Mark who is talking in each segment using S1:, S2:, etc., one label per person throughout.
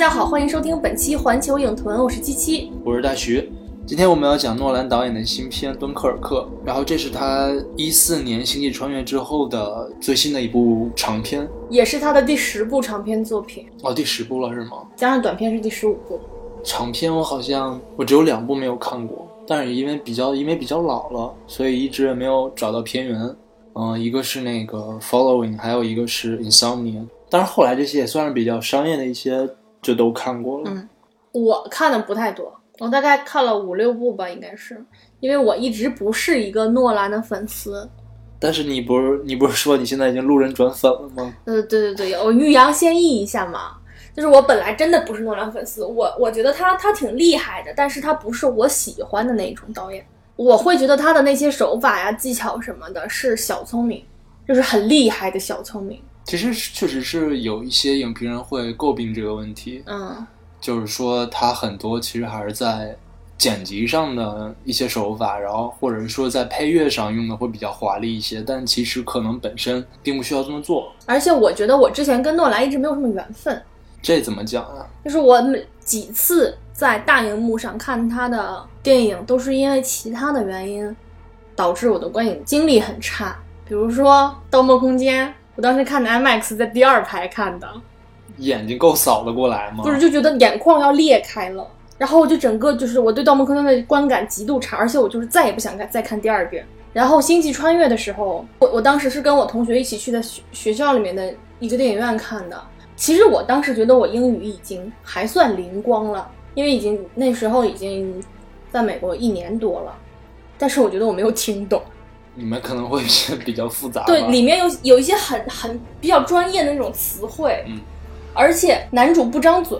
S1: 大家好，欢迎收听本期环球影屯，我是七七。
S2: 我是大徐。今天我们要讲诺兰导演的新片《敦刻尔克》，然后这是他一四年《星际穿越》之后的最新的一部长片，
S1: 也是他的第十部长篇作品，
S2: 哦，第十部了是吗？
S1: 加上短片是第十五部。
S2: 长片我好像我只有两部没有看过，但是因为比较因为比较老了，所以一直也没有找到片源。嗯、一个是那个《Following》，还有一个是《Insomnia》。当然后来这些也算是比较商业的一些，就都看过了。
S1: 嗯我看的不太多，我大概看了五六部吧，应该是，因为我一直不是一个诺兰的粉丝。
S2: 但是你不是你不是说你现在已经路人转粉了吗？
S1: 呃，对对对，我欲扬先抑一下嘛。就是我本来真的不是诺兰粉丝，我我觉得他他挺厉害的，但是他不是我喜欢的那一种导演。我会觉得他的那些手法呀、技巧什么的，是小聪明，就是很厉害的小聪明。
S2: 其实确实是有一些影评人会诟病这个问题，
S1: 嗯，
S2: 就是说他很多其实还是在剪辑上的一些手法，然后或者是说在配乐上用的会比较华丽一些，但其实可能本身并不需要这么做。
S1: 而且我觉得我之前跟诺兰一直没有什么缘分，
S2: 这怎么讲啊？
S1: 就是我每几次在大荧幕上看他的电影，都是因为其他的原因导致我的观影经历很差。比如说《盗梦空间》，我当时看的 IMAX 在第二排看的，
S2: 眼睛够扫得过来吗？
S1: 不是就觉得眼眶要裂开了，然后我就整个就是我对《盗梦空间》的观感极度差，而且我就是再也不想看再看第二遍。然后《星际穿越》的时候，我我当时是跟我同学一起去的学学校里面的一个电影院看的。其实我当时觉得我英语已经还算灵光了，因为已经那时候已经在美国一年多了，但是我觉得我没有听懂。
S2: 你们可能会是比较复杂。
S1: 对，里面有有一些很很比较专业的那种词汇，
S2: 嗯，
S1: 而且男主不张嘴，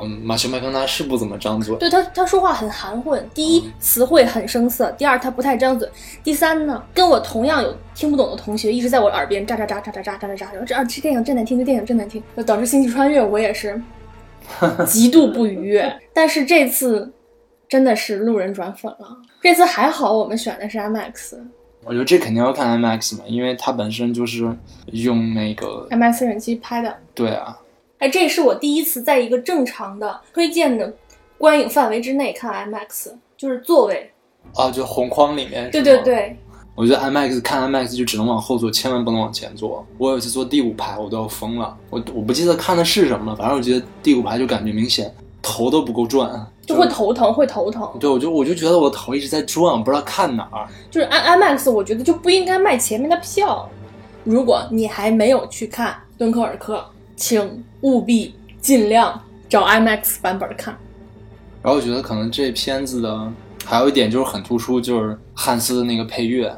S2: 嗯，马修麦康纳是不怎么张嘴。
S1: 对他，他说话很含混。第一，词汇很生涩；第二，他不太张嘴；第三呢，跟我同样有听不懂的同学一直在我耳边喳喳喳喳喳喳喳喳喳，然后这啊这电影真难听，这电影真难听，就导致《星际穿越》我也是 极度不愉悦。但是这次真的是路人转粉了。这次还好，我们选的是 IMAX。
S2: 我觉得这肯定要看 IMAX 嘛，因为它本身就是用那个
S1: IMAX 摄影机拍的，
S2: 对啊，
S1: 哎，这是我第一次在一个正常的推荐的观影范围之内看 IMAX，就是座位。
S2: 啊，就红框里面。
S1: 对对。对，
S2: 我觉得 IMAX 看 IMAX 就只能往后坐，千万不能往前坐。我有一次坐第五排，我都要疯了。我我不记得看的是什么了，反正我觉得第五排就感觉明显头都不够转，
S1: 就会头疼，会头疼。
S2: 对，我就我就觉得我的头一直在转，我不知道看哪儿。
S1: 就是 I IMAX，我觉得就不应该卖前面的票。如果你还没有去看《敦刻尔克》，请务必尽量找 IMAX 版本看。
S2: 然后我觉得可能这片子的还有一点就是很突出，就是汉斯的那个配乐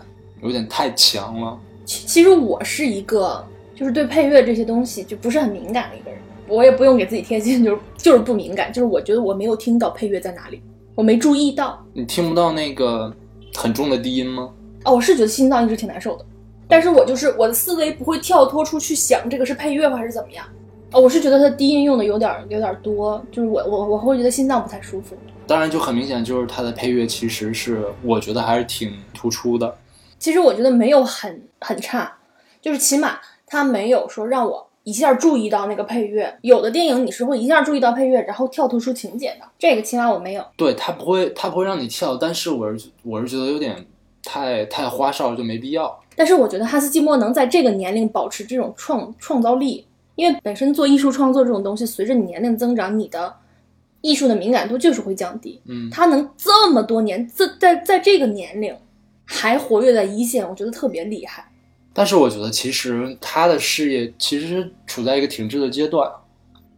S2: 有点太强了。
S1: 其其实我是一个就是对配乐这些东西就不是很敏感的一个人，我也不用给自己贴金，就是就是不敏感，就是我觉得我没有听到配乐在哪里，我没注意到。
S2: 你听不到那个很重的低音吗？
S1: 哦，我是觉得心脏一直挺难受的，但是我就是我的思维不会跳脱出去想这个是配乐还是怎么样。哦，我是觉得它低音用的有点有点多，就是我我我会觉得心脏不太舒服。
S2: 当然就很明显，就是它的配乐其实是我觉得还是挺突出的。
S1: 其实我觉得没有很很差，就是起码它没有说让我一下注意到那个配乐。有的电影你是会一下注意到配乐，然后跳脱出情节的，这个起码我没有。
S2: 对，它不会，它不会让你跳，但是我是我是觉得有点太太花哨了，就没必要。
S1: 但是我觉得哈斯季默能在这个年龄保持这种创创造力，因为本身做艺术创作这种东西，随着你年龄增长，你的艺术的敏感度就是会降低。
S2: 嗯，
S1: 他能这么多年，在在在这个年龄还活跃在一线，我觉得特别厉害。
S2: 但是我觉得其实他的事业其实处在一个停滞的阶段。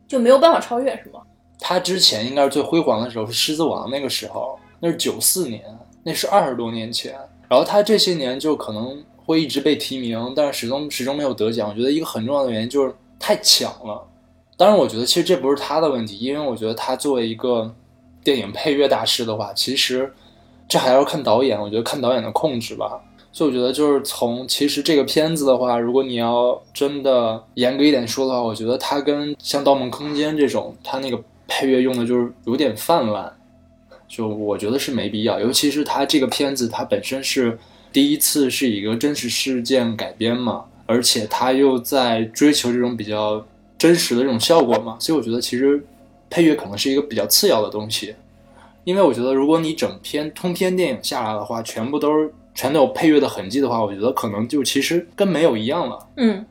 S1: 就没有办法超越，是吗？
S2: 他之前应该是最辉煌的时候是《狮子王》那个时候，那是九四年，那是二十多年前。然后他这些年就可能会一直被提名，但是始终始终没有得奖。我觉得一个很重要的原因就是太抢了。当然，我觉得其实这不是他的问题，因为我觉得他作为一个电影配乐大师的话，其实这还要看导演。我觉得看导演的控制吧。所以我觉得就是从其实这个片子的话，如果你要真的严格一点说的话，我觉得它跟像《盗梦空间》这种，它那个配乐用的就是有点泛滥，就我觉得是没必要。尤其是它这个片子，它本身是第一次是一个真实事件改编嘛，而且它又在追求这种比较真实的这种效果嘛，所以我觉得其实配乐可能是一个比较次要的东西，因为我觉得如果你整篇通篇电影下来的话，全部都是全都有配乐的痕迹的话，我觉得可能就其实跟没有一样了。
S1: 嗯，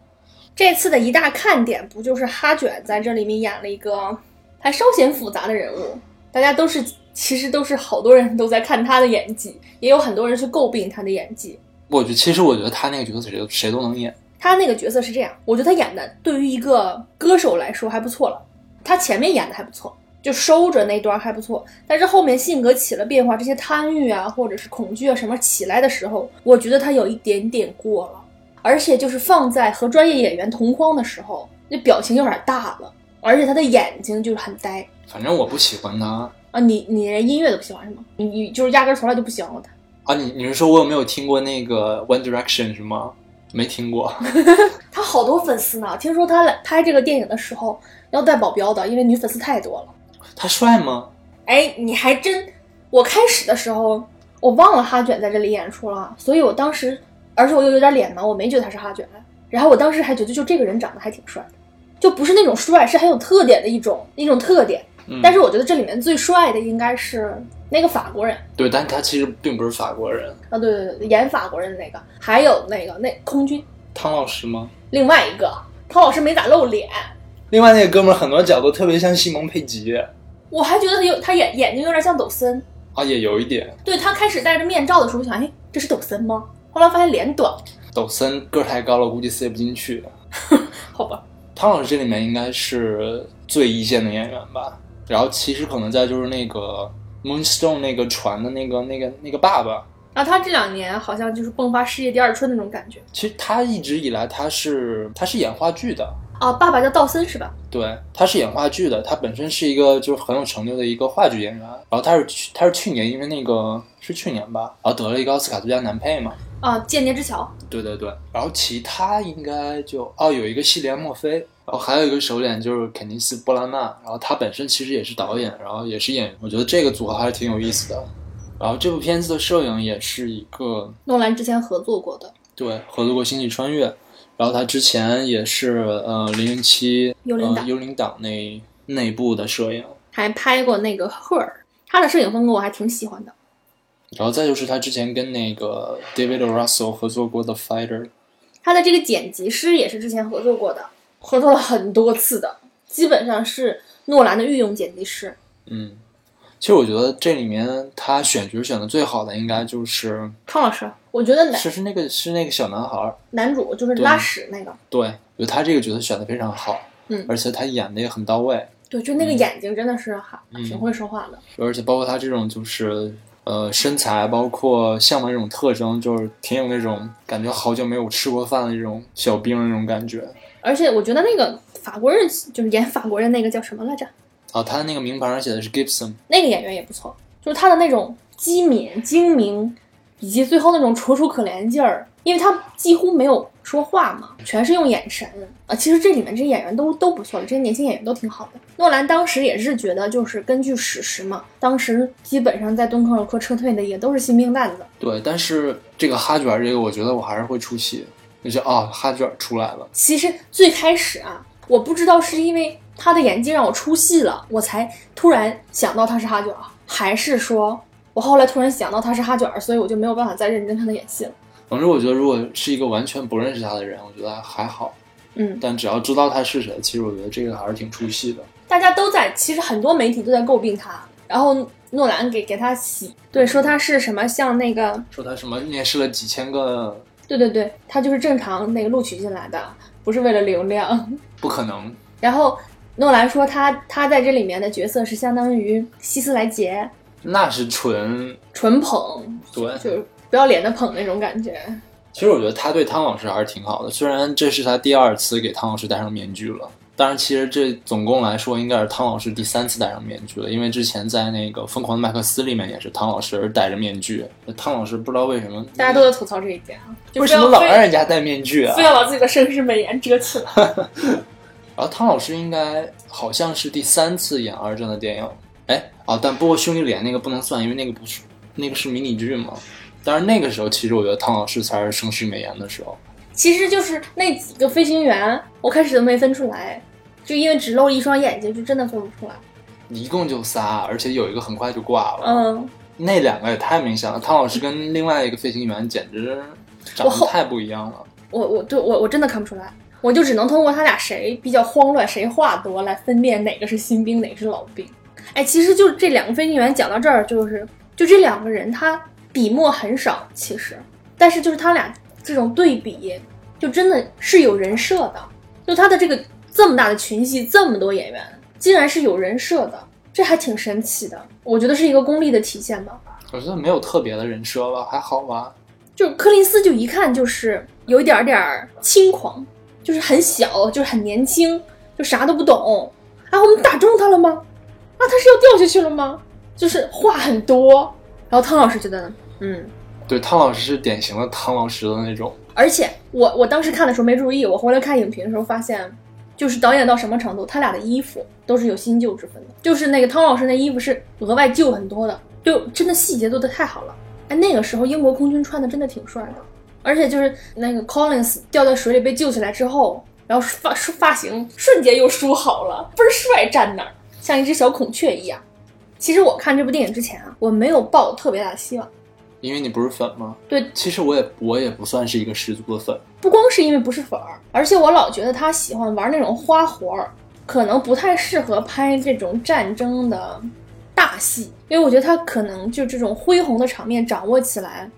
S1: 这次的一大看点不就是哈卷在这里面演了一个还稍显复杂的人物，大家都是其实都是好多人都在看他的演技，也有很多人去诟病他的演技。
S2: 我觉其实我觉得他那个角色谁都谁都能演。
S1: 他那个角色是这样，我觉得他演的对于一个歌手来说还不错了。他前面演的还不错，就收着那段还不错，但是后面性格起了变化，这些贪欲啊或者是恐惧啊什么起来的时候，我觉得他有一点点过了。而且就是放在和专业演员同框的时候，那表情有点大了，而且他的眼睛就是很呆
S2: 反正我不喜欢他
S1: 啊。你你连音乐都不喜欢是吗？你你就是压根儿从来就不喜欢过他。
S2: 啊。你你是说我有没有听过那个 One Direction 是吗？没听过。
S1: 他好多粉丝呢，听说他来拍这个电影的时候要带保镖的，因为女粉丝太多了。
S2: 他帅吗？
S1: 哎，你还真，我开始的时候我忘了哈卷在这里演出了，所以我当时，而且我又有点脸盲，我没觉得他是哈卷。然后我当时还觉得就这个人长得还挺帅的，就不是那种帅，是很有特点的一种一种特点。
S2: 嗯
S1: 但是我觉得这里面最帅的应该是那个法国人
S2: 对，但他其实并不是法国人。
S1: 啊，对对对对，演法国人的那个，还有那个那空军，
S2: 汤老师吗？
S1: 另外一个汤老师没咋露脸，
S2: 另外那个哥们儿很多角度特别像西蒙佩吉
S1: 我还觉得他有他眼眼睛有点像抖森。
S2: 啊，也有一点。
S1: 对他开始戴着面罩的时候，我想，哎，这是抖森吗？后来发现脸短，
S2: 抖森个儿太高了，估计塞不进去。
S1: 好吧。
S2: 汤老师这里面应该是最一线的演员吧。然后其实可能在就是那个 Moonstone 那个船的那个那个那个爸爸，
S1: 然后他这两年好像就是迸发事业第二春那种感觉
S2: 其实他一直以来他是他是演话剧的，
S1: 啊。爸爸叫道森是吧？
S2: 对，他是演话剧的，他本身是一个就是很有成就的一个话剧演员。然后他是去他是去年因为那个是去年吧，然后得了一个奥斯卡最佳男配嘛。
S1: 啊，间谍之桥。
S2: 对对对，然后其他应该就哦有一个系列墨菲，然后还有一个首演就是肯尼斯布拉纳，然后他本身其实也是导演，然后也是演员，我觉得这个组合还是挺有意思的。然后这部片子的摄影也是一个
S1: 诺兰之前合作过的
S2: 对合作过《星际穿越》，然后他之前也是呃零零七
S1: 幽灵党
S2: 呃幽灵党那内部的摄影，
S1: 还拍过那个《赫尔》，他的摄影风格我还挺喜欢的。
S2: 然后再就是他之前跟那个 David Russell 合作过的《Fighter》，
S1: 他的这个剪辑师也是之前合作过的，合作了很多次的，基本上是诺兰的御用剪辑师。
S2: 嗯，其实我觉得这里面他选角选的最好的应该就是
S1: 康老师，我觉得男
S2: 是是那个是那个小男孩儿，
S1: 男主就是拉屎那个，
S2: 对，我觉得他这个角色选的非常好，
S1: 嗯
S2: 而且他演的也很到位，
S1: 对，就那个眼睛真的是还
S2: 嗯
S1: 挺会说话的。
S2: 而且包括他这种就是呃身材，包括相的这种特征，就是挺有那种感觉好久没有吃过饭的那种小兵那种感觉。
S1: 而且我觉得那个法国人就是演法国人那个叫什么来着？
S2: 哦，他的那个名牌上写的是 Gibson，
S1: 那个演员也不错，就是他的那种机敏、精明，以及最后那种楚楚可怜劲儿，因为他几乎没有说话嘛，全是用眼神啊。其实这里面这些演员都都不错的，这些年轻演员都挺好的。诺兰当时也是觉得，就是根据史实嘛，当时基本上在敦刻尔克撤退的也都是新兵蛋子。
S2: 对，但是这个哈卷儿这个，我觉得我还是会出戏，就是啊，哈卷儿出来了，
S1: 其实最开始啊，我不知道是因为他的演技让我出戏了，我才突然想到他是哈卷儿，还是说我后来突然想到他是哈卷儿，所以我就没有办法再认真看他演戏了。
S2: 总之，我觉得如果是一个完全不认识他的人，我觉得还好。
S1: 嗯，
S2: 但只要知道他是谁，其实我觉得这个还是挺出戏的。
S1: 大家都在，其实很多媒体都在诟病他，然后诺兰给给他洗，对，说他是什么像那个，
S2: 说他什么面试了几千个，
S1: 对对对，他就是正常那个录取进来的，不是为了流量。
S2: 不可能。
S1: 然后诺兰说他他在这里面的角色是相当于希斯莱杰，
S2: 那是纯
S1: 纯捧，
S2: 对。
S1: 就是不要脸的捧那种感觉。
S2: 其实我觉得他对汤老师还是挺好的，虽然这是他第二次给汤老师戴上面具了。当然，其实这总共来说应该是汤老师第三次戴上面具了，因为之前在那个《疯狂的麦克斯》里面也是汤老师戴着面具。汤老师不知道为什么，
S1: 大家都在吐槽这一点啊，
S2: 为什么老让人家戴面具啊
S1: 非？要把自己的盛世美颜遮起来。
S2: 然后汤老师应该好像是第三次演二战的电影，哎啊，但不过兄弟连那个不能算，因为那个不是那个是迷你剧嘛。但是那个时候，其实我觉得汤老师才是盛世美颜的时候。
S1: 其实就是那几个飞行员，我开始都没分出来，就因为只露一双眼睛，就真的分不出来。
S2: 一共就仨，而且有一个很快就挂了。
S1: 嗯，
S2: 那两个也太明显了，汤老师跟另外一个飞行员简直长得太不一样了。
S1: 我我对我我真的看不出来，我就只能通过他俩谁比较慌乱，谁话多来分辨哪个是新兵，哪个是老兵。哎，其实就这两个飞行员讲到这儿，就是就这两个人他笔墨很少，其实，但是就是他俩这种对比，就真的是有人设的。就他的这个这么大的群戏，这么多演员，竟然是有人设的，这还挺神奇的。我觉得是一个功力的体现吧。
S2: 我觉得没有特别的人设吧，还好吧。
S1: 就柯林斯就一看就是有一点点儿轻狂，就是很小，就是很年轻，就啥都不懂。啊，我们打中他了吗？啊，他是要掉下去了吗？就是话很多。然后汤老师觉得，嗯，
S2: 对，汤老师是典型的汤老师的那种。
S1: 而且我我当时看的时候没注意，我回来看影评的时候发现，就是导演到什么程度，他俩的衣服都是有新旧之分的。就是那个汤老师那衣服是额外旧很多的，就真的细节做的太好了。哎，那个时候英国空军穿的真的挺帅的，而且就是那个 Collins 掉在水里被救起来之后，然后发发型瞬间又梳好了，倍儿帅，站那儿像一只小孔雀一样。其实我看这部电影之前啊，我没有抱特别大的希望。
S2: 因为你不是粉吗？
S1: 对，
S2: 其实我也我也不算是一个十足的粉。
S1: 不光是因为不是粉儿，而且我老觉得他喜欢玩那种花活儿，可能不太适合拍这种战争的大戏，因为我觉得他可能就这种恢宏的场面掌握起来，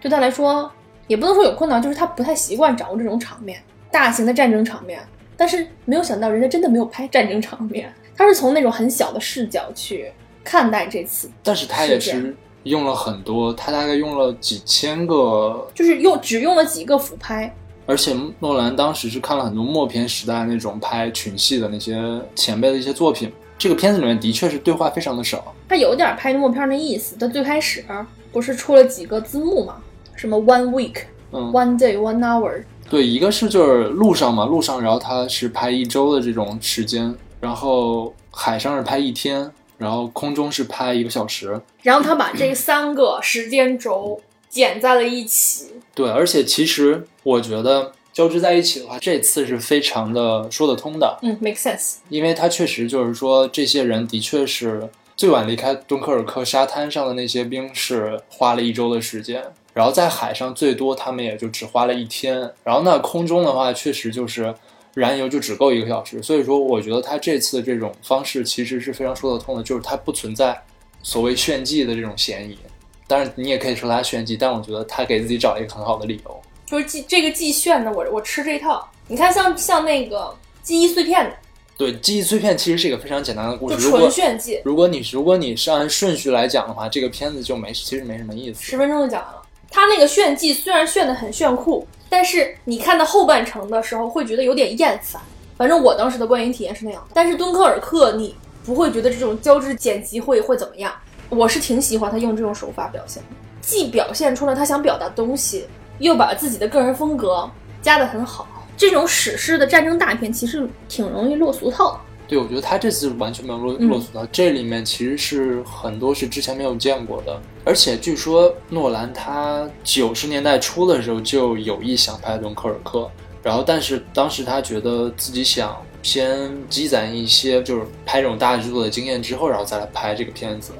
S1: 对他来说也不能说有困难，就是他不太习惯掌握这种场面，大型的战争场面。但是没有想到，人家真的没有拍战争场面，他是从那种很小的视角去看待这次，
S2: 但是他也是用了很多，他大概用了几千个，
S1: 就是用只用了几个俯拍，
S2: 而且诺兰当时是看了很多默片时代那种拍群戏的那些前辈的一些作品。这个片子里面的确是对话非常的少，
S1: 他有点拍默片的意思。他最开始不是出了几个字幕嘛，什么 one week、
S2: 嗯
S1: ，one day、one hour，
S2: 对，一个是就是路上嘛，路上，然后他是拍一周的这种时间，然后海上是拍一天，然后空中是拍一个小时。
S1: 然后他把这三个时间轴剪在了一起。
S2: 对，而且其实我觉得交织在一起的话，这次是非常的说得通的，
S1: 嗯，make sense。
S2: 因为他确实就是说，这些人的确是最晚离开敦刻尔克沙滩上的那些兵是花了一周的时间，然后在海上最多他们也就只花了一天，然后那空中的话确实就是燃油就只够一个小时，所以说我觉得他这次这种方式其实是非常说得通的，就是他不存在所谓炫技的这种嫌疑。当然，你也可以说他炫技，但我觉得他给自己找了一个很好的理由。
S1: 就是记这个记炫的，我我吃这一套。你看像像那个记忆碎片的，
S2: 对，记忆碎片其实是一个非常简单的故事。就
S1: 纯炫技，
S2: 如果你如果你是按顺序来讲的话，这个片子就没其实没什么意思。
S1: 十分钟就讲完了。他那个炫技虽然炫的很炫酷，但是你看到后半程的时候会觉得有点厌烦。反正我当时的观影体验是那样。但是敦刻尔克你不会觉得这种交织剪辑会会怎么样？我是挺喜欢他用这种手法表现的，既表现出了他想表达东西，又把自己的个人风格加得很好。这种史诗的战争大片其实挺容易落俗套的。
S2: 对，我觉得他这次完全没有落
S1: 嗯。
S2: 落俗到，这里面其实是很多是之前没有见过的，而且据说诺兰他九十年代初的时候就有意想拍敦刻尔克，然后但是当时他觉得自己想先积攒一些就是拍这种大制作的经验之后，然后再来拍这个片子，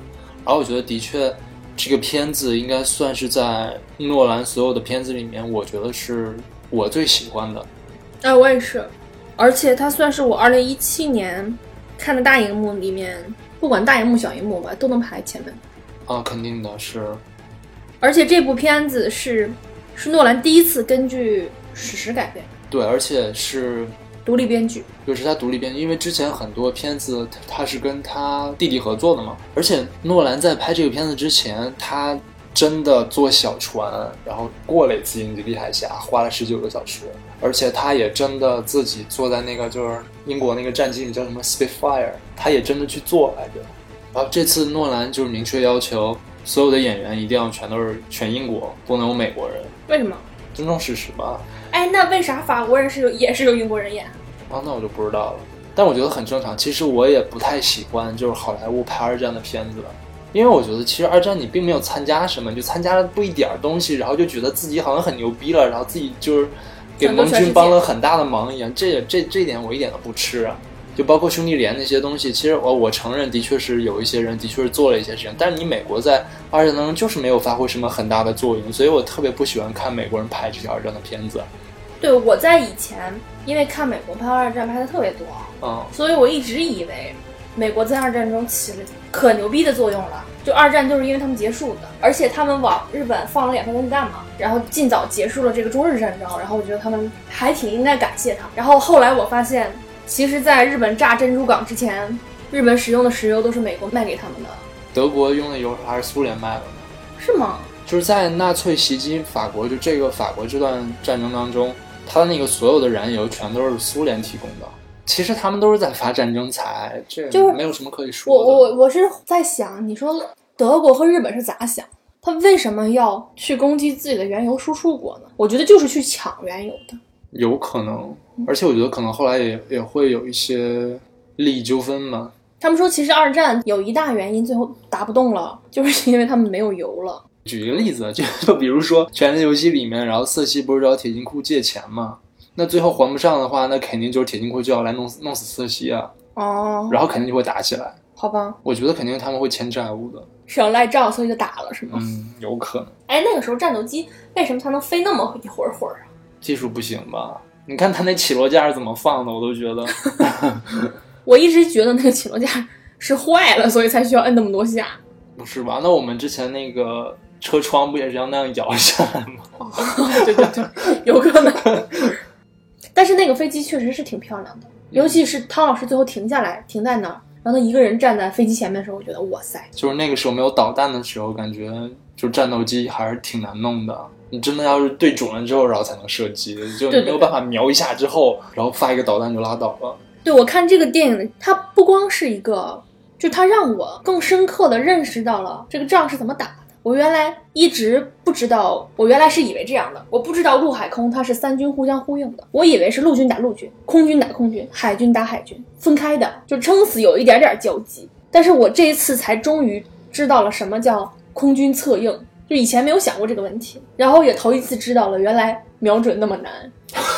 S2: 然后我觉得的确这个片子应该算是在诺兰所有的片子里面，我觉得是我最喜欢的。
S1: 哎，我也是，而且它算是我二零一七年看的大荧幕里面，不管大荧幕小荧幕吧，都能排前面。
S2: 啊，肯定的是，
S1: 而且这部片子是是诺兰第一次根据史实改编，
S2: 对，而且是
S1: 独立编剧。
S2: 就是他独立编剧，因为之前很多片子他他是跟他弟弟合作的嘛，而且诺兰在拍这个片子之前，他真的坐小船，然后过了一次英吉利海峡，花了十九个小时，而且他也真的自己坐在那个就是英国那个战机里叫什么 Spitfire，他也真的去做来着。然后这次诺兰就是明确要求所有的演员一定要全都是全英国，不能有美国人，
S1: 为什么？
S2: 尊重事实吧。
S1: 哎，那为啥法国人是有也是由英国人演？
S2: 啊，那我就不知道了。但我觉得很正常。其实我也不太喜欢就是好莱坞拍二战的片子，因为我觉得其实二战你并没有参加什么，你就参加了不一点儿东西，然后就觉得自己好像很牛逼了，然后自己就是给盟军帮了很大的忙一样。这也这这一点我一点都不吃啊。就包括兄弟连那些东西，其实我我承认，的确是有一些人的确是做了一些事情，但是你美国在二战当中就是没有发挥什么很大的作用，所以我特别不喜欢看美国人拍这些二战的片子。
S1: 对，我在以前因为看美国拍二战拍的特别多，
S2: 嗯，
S1: 所以我一直以为美国在二战中起了可牛逼的作用了。就二战就是因为他们结束的，而且他们往日本放了两颗原子弹嘛，然后尽早结束了这个中日战争，然后我觉得他们还挺应该感谢他。然后后来我发现，其实在日本炸珍珠港之前，日本使用的石油都是美国卖给他们的，
S2: 德国用的油还是苏联卖的呢？
S1: 是吗？
S2: 就是在纳粹袭击法国，就这个法国这段战争当中，他的那个所有的燃油全都是苏联提供的。其实他们都是在发战争财，这
S1: 就是
S2: 没有什么可以说
S1: 我
S2: 的。
S1: 我我是在想，你说德国和日本是咋想？他为什么要去攻击自己的原油输出国呢？我觉得就是去抢原油的。
S2: 有可能，而且我觉得可能后来也也会有一些利益纠纷嘛。
S1: 他们说，其实二战有一大原因最后打不动了，就是 因为他们没有油了。
S2: 举一个例子，就就比如说《权力游戏》里面，然后瑟西不是找铁金库借钱嘛？那最后还不上的话，那肯定就是铁金库就要来弄死弄死瑟西啊，
S1: 哦，
S2: 然后肯定就会打起来。
S1: 好吧，
S2: 我觉得肯定他们会欠债务的。
S1: 是要赖账，所以就打了，是吗？
S2: 嗯，有可能
S1: 哎，那个时候战斗机为什么它能飞那么一会儿会儿啊？
S2: 技术不行吧？你看他那起落架是怎么放的，我都觉得。
S1: 我一直觉得那个起落架是坏了，所以才需要摁那么多下。
S2: 不是吧？那我们之前那个车窗不也是要那样摇下来吗？
S1: 对对对，有可能。但是那个飞机确实是挺漂亮的，尤其是汤老师最后停下来，停在那儿，然后他一个人站在飞机前面的时候，我觉得哇塞，
S2: 就是那个时候没有导弹的时候，感觉就战斗机还是挺难弄的。你真的要是对准了之后，然后才能射击，就没有办法瞄一下之后，然后发一个导弹就拉倒了。
S1: 对我看这个电影，它不光是一个，就它让我更深刻的认识到了这个仗是怎么打的。我原来一直不知道，我原来是以为这样的，我不知道陆海空它是三军互相呼应的，我以为是陆军打陆军，空军打空军，海军打海军，分开的，就撑死有一点点交集。但是我这一次才终于知道了什么叫空军策应，就以前没有想过这个问题，然后也头一次知道了原来瞄准那么难。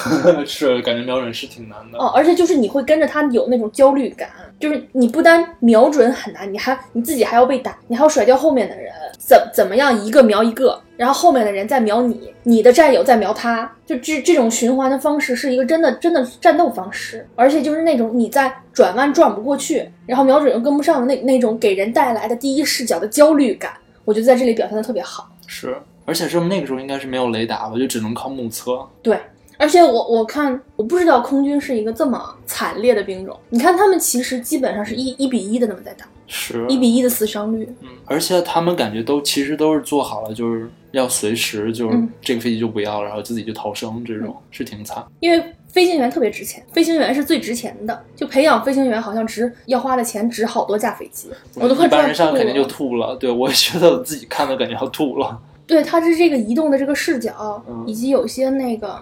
S2: 是，感觉瞄准是挺难的。
S1: 哦，而且就是你会跟着他有那种焦虑感，就是你不单瞄准很难，你还你自己还要被打，你还要甩掉后面的人，怎怎么样一个瞄一个，然后后面的人再瞄你，你的战友再瞄他，就这这种循环的方式是一个真的真的战斗方式，而且就是那种你在转弯转不过去，然后瞄准又跟不上的那那种给人带来的第一视角的焦虑感，我觉得在这里表现的特别好。
S2: 是，而且是那个时候应该是没有雷达吧，就只能靠目测。
S1: 对，而且我我看我不知道空军是一个这么惨烈的兵种。你看他们其实基本上是一一比一的那么在打，
S2: 是，
S1: 一比一的死伤率。
S2: 嗯，而且他们感觉都其实都是做好了，就是要随时就是
S1: 嗯
S2: 这个飞机就不要，然后自己就逃生，这种是挺惨。
S1: 因为飞行员特别值钱，飞行员是最值钱的。就培养飞行员好像值要花的钱值好多架飞机，我都快
S2: 一般人上肯定就。吐了。对我也觉得我自己看的感觉要吐了。
S1: 对，它是这个移动的这个视角，
S2: 嗯
S1: 以及有些那个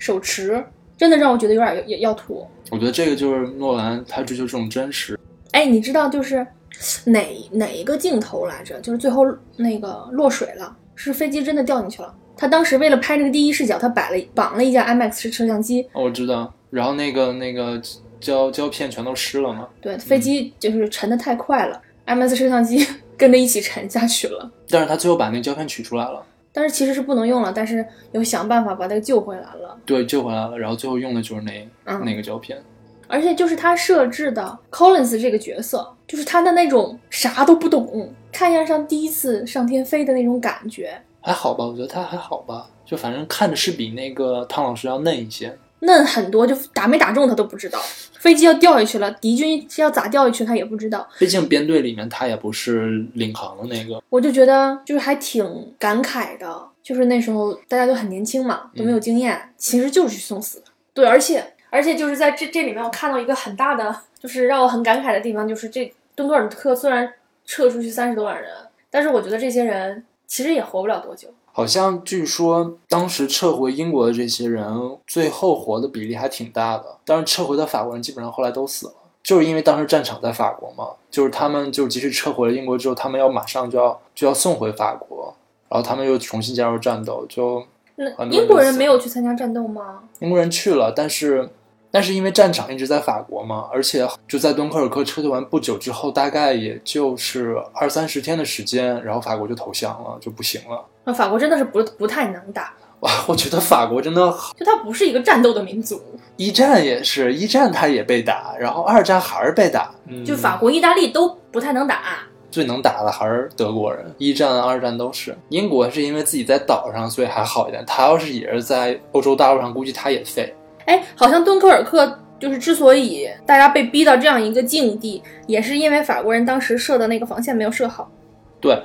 S1: 手持，真的让我觉得有点要要吐。
S2: 我觉得这个就是诺兰他追求这种真实。
S1: 哎，你知道就是哪哪一个镜头来着？就是最后那个落水了，是飞机真的掉进去了。他当时为了拍这个第一视角，他摆了绑了一架 IMAX 摄像机，
S2: 哦，我知道。然后那个那个胶胶片全都湿了嘛。
S1: 对，飞机就是沉的太快了、，IMAX 摄像机 跟着一起沉下去了。
S2: 但是他最后把那个胶片取出来了，
S1: 但是其实是不能用了，但是有想办法把它救回来了。
S2: 对，救回来了。然后最后用的就是那、
S1: 嗯
S2: 那个胶片。
S1: 而且就是他设置的 Collins 这个角色，就是他的那种啥都不懂，看样上第一次上天飞的那种感觉，
S2: 还好吧，我觉得他还好吧，就反正看着是比那个汤老师要嫩一些。
S1: 嫩很多，就打没打中他都不知道。飞机要掉下去了，敌军要咋掉下去他也不知道。
S2: 毕竟编队里面他也不是领航的那个。
S1: 我就觉得就是还挺感慨的，就是那时候大家都很年轻嘛，都没有经验，其实就是去送死。对，而且而且就是在这这里面，我看到一个很大的，就是让我很感慨的地方，就是这敦刻尔克虽然撤出去三十多万人，但是我觉得这些人其实也活不了多久。
S2: 好像据说当时撤回英国的这些人，最后活的比例还挺大的。但是撤回的法国人基本上后来都死了，就是因为当时战场在法国嘛，就是他们就即使撤回了英国之后，他们要马上就要就要送回法国，然后他们又重新加入战斗。就
S1: 英国人没有去参加战斗吗？
S2: 英国人去了，但是但是因为战场一直在法国嘛，而且就在敦刻尔克撤退完不久之后，大概也就是二三十天的时间，然后法国就投降了，就不行了。
S1: 那法国真的是不不太能打，
S2: 哇，我觉得法国真的
S1: 就它不是一个战斗的民族。
S2: 一战也是一战，他也被打，然后二战还是被打。嗯
S1: 就法国、意大利都不太能打。
S2: 最能打的还是德国人，一战、二战都是。英国是因为自己在岛上，所以还好一点。他要是也是在欧洲大陆上，估计他也废。
S1: 哎，好像敦刻尔克就是之所以大家被逼到这样一个境地，也是因为法国人当时设的那个防线没有设好。
S2: 对，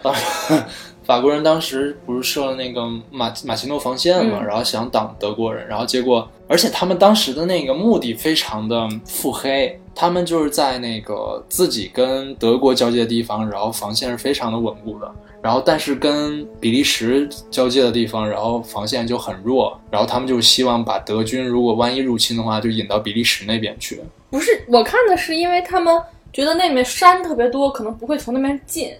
S2: 法国人当时不是设了那个马马奇诺防线嘛，
S1: 嗯
S2: 然后想挡德国人，然后结果，而且他们当时的那个目的非常的腹黑，他们就是在那个自己跟德国交界的地方，然后防线是非常的稳固的，然后但是跟比利时交界的地方，然后防线就很弱，然后他们就希望把德军如果万一入侵的话，就引到比利时那边去。
S1: 不是，我看的是因为他们觉得那面山特别多，可能不会从那边进。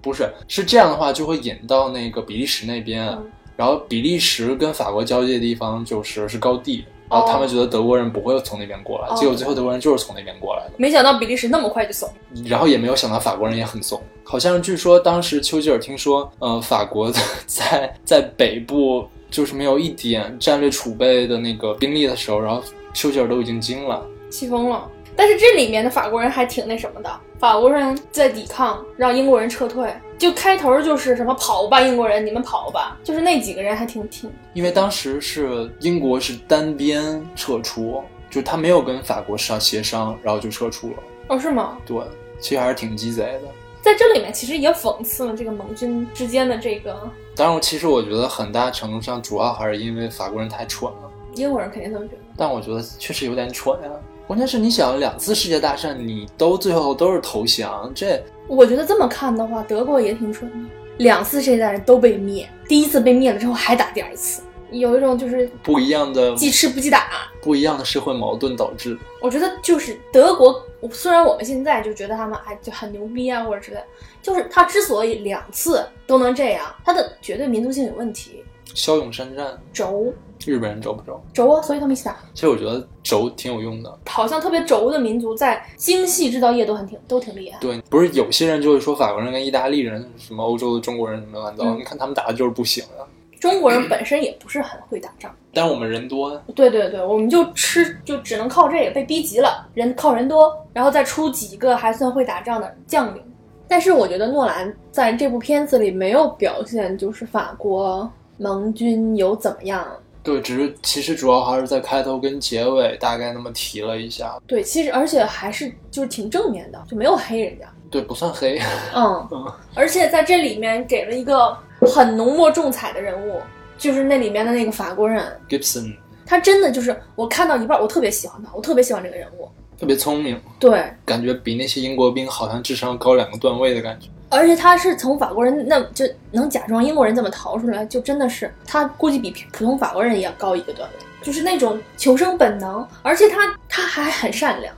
S2: 不是，是这样的话就会引到那个比利时那边，
S1: 嗯
S2: 然后比利时跟法国交界的地方就是是高地，然后他们觉得德国人不会从那边过来，
S1: 哦
S2: 结果最后德国人就是从那边过来的，
S1: 没想到比利时那么快就怂。
S2: 然后也没有想到法国人也很怂，好像据说当时丘吉尔听说，呃，法国 在在北部就是没有一点战略储备的那个兵力的时候，然后丘吉尔都已经惊了。
S1: 气疯了。但是这里面的法国人还挺那什么的，法国人在抵抗，让英国人撤退。就开头就是什么跑吧，英国人，你们跑吧，就是那几个人还挺挺
S2: 因为当时是英国是单边撤出，就他没有跟法国商协商，然后就撤出了。
S1: 哦，是吗？
S2: 对，其实还是挺鸡贼的。
S1: 在这里面其实也讽刺了这个盟军之间的这个
S2: 当然，其实我觉得很大程度上主要还是因为法国人太蠢了，
S1: 英国人肯定这么觉得。
S2: 但我觉得确实有点蠢呀、关键是你想，两次世界大战你都最后都是投降，这
S1: 我觉得这么看的话，德国也挺蠢的，两次世界大战都被灭，第一次被灭了之后还打第二次，有一种就是
S2: 不一样的
S1: 记吃不记打。
S2: 不一样的社会矛盾导致。
S1: 我觉得就是德国，虽然我们现在就觉得他们哎就很牛逼啊或者之类，就是他之所以两次都能这样，他的绝对民族性有问题，
S2: 骁勇善战，
S1: 轴
S2: 日本人轴不轴？
S1: 轴啊，所以他们一起打。
S2: 其实我觉得轴挺有用的。
S1: 好像特别轴的民族在精细制造业都很挺都挺厉害。
S2: 对，不是有些人就会说法国人跟意大利人，什么欧洲的中国人什么乱糟，
S1: 嗯
S2: 你看他们打的就是不行啊。
S1: 中国人本身也不是很会打仗。
S2: 但是我们人多，
S1: 对对对，我们就吃就只能靠这个，被逼急了，人靠人多，然后再出几个还算会打仗的将领。但是我觉得诺兰在这部片子里没有表现，就是法国盟军有怎么样。
S2: 对，只是其实主要还是在开头跟结尾大概那么提了一下，
S1: 对，其实而且还是就是挺正面的，就没有黑人家。
S2: 对，不算黑。
S1: 嗯
S2: 嗯，
S1: 而且在这里面给了一个很浓墨重彩的人物，就是那里面的那个法国人
S2: ，Gibson
S1: 他真的就是我看到一半，我特别喜欢他，我特别喜欢这个人物。
S2: 特别聪明，
S1: 对，
S2: 感觉比那些英国兵好像智商高两个段位的感觉。
S1: 而且他是从法国人那就能假装英国人这么逃出来，就真的是他估计比普通法国人也要高一个段位，就是那种求生本能，而且他他还很善良，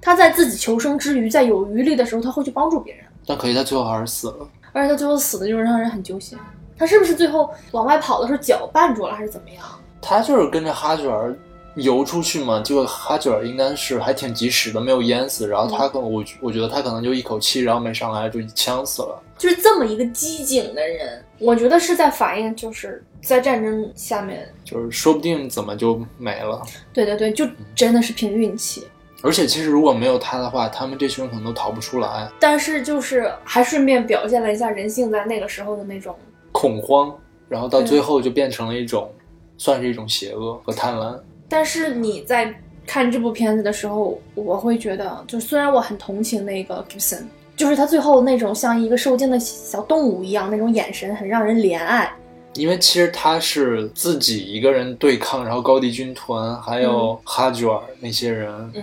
S1: 他在自己求生之余，在有余力的时候，他会去帮助别人，
S2: 但可惜他最后还是死了。
S1: 而且他最后死的就是让人很揪心。他是不是最后往外跑的时候脚绊住了，还是怎么样？
S2: 他就是跟着哈吉尔游出去嘛，结果哈吉尔应该是还挺及时的，没有淹死。然后他可能我我觉得他可能就一口气，然后没上来就呛死了。
S1: 就是这么一个机警的人，我觉得是在反映就是在战争下面，
S2: 就是说不定怎么就没了。
S1: 对对对，就真的是凭运气。
S2: 而且其实如果没有他的话，他们这群人可能都逃不出来，
S1: 但是就是还顺便表现了一下人性在那个时候的那种，
S2: 恐慌，然后到最后就变成了一种，算是一种邪恶和贪婪。
S1: 但是你在看这部片子的时候，我会觉得，就虽然我很同情那个 Gibson，就是他最后那种像一个受惊的小动物一样那种眼神，很让人怜爱。
S2: 因为其实他是自己一个人对抗，然后高地军团还有哈吉尔那些人，
S1: 嗯，